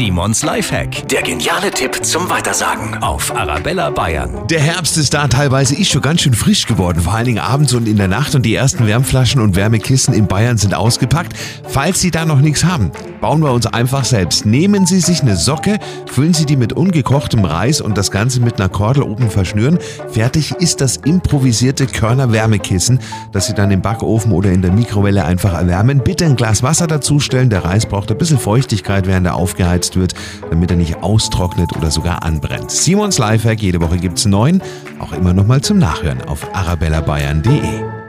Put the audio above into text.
Simons Lifehack. Der geniale Tipp zum Weitersagen auf Arabella Bayern. Der Herbst ist da, teilweise ist schon ganz schön frisch geworden, vor allen Dingen abends und in der Nacht und die ersten Wärmflaschen und Wärmekissen in Bayern sind ausgepackt. Falls Sie da noch nichts haben, bauen wir uns einfach selbst. Nehmen Sie sich eine Socke, füllen Sie die mit ungekochtem Reis und das Ganze mit einer Kordel oben verschnüren. Fertig ist das improvisierte Körner Wärmekissen, das Sie dann im Backofen oder in der Mikrowelle einfach erwärmen. Bitte ein Glas Wasser dazustellen. Der Reis braucht ein bisschen Feuchtigkeit, während er aufgeheizt wird, damit er nicht austrocknet oder sogar anbrennt. Simons Lifehack, jede Woche gibt's neun, auch immer noch mal zum Nachhören auf arabellabayern.de.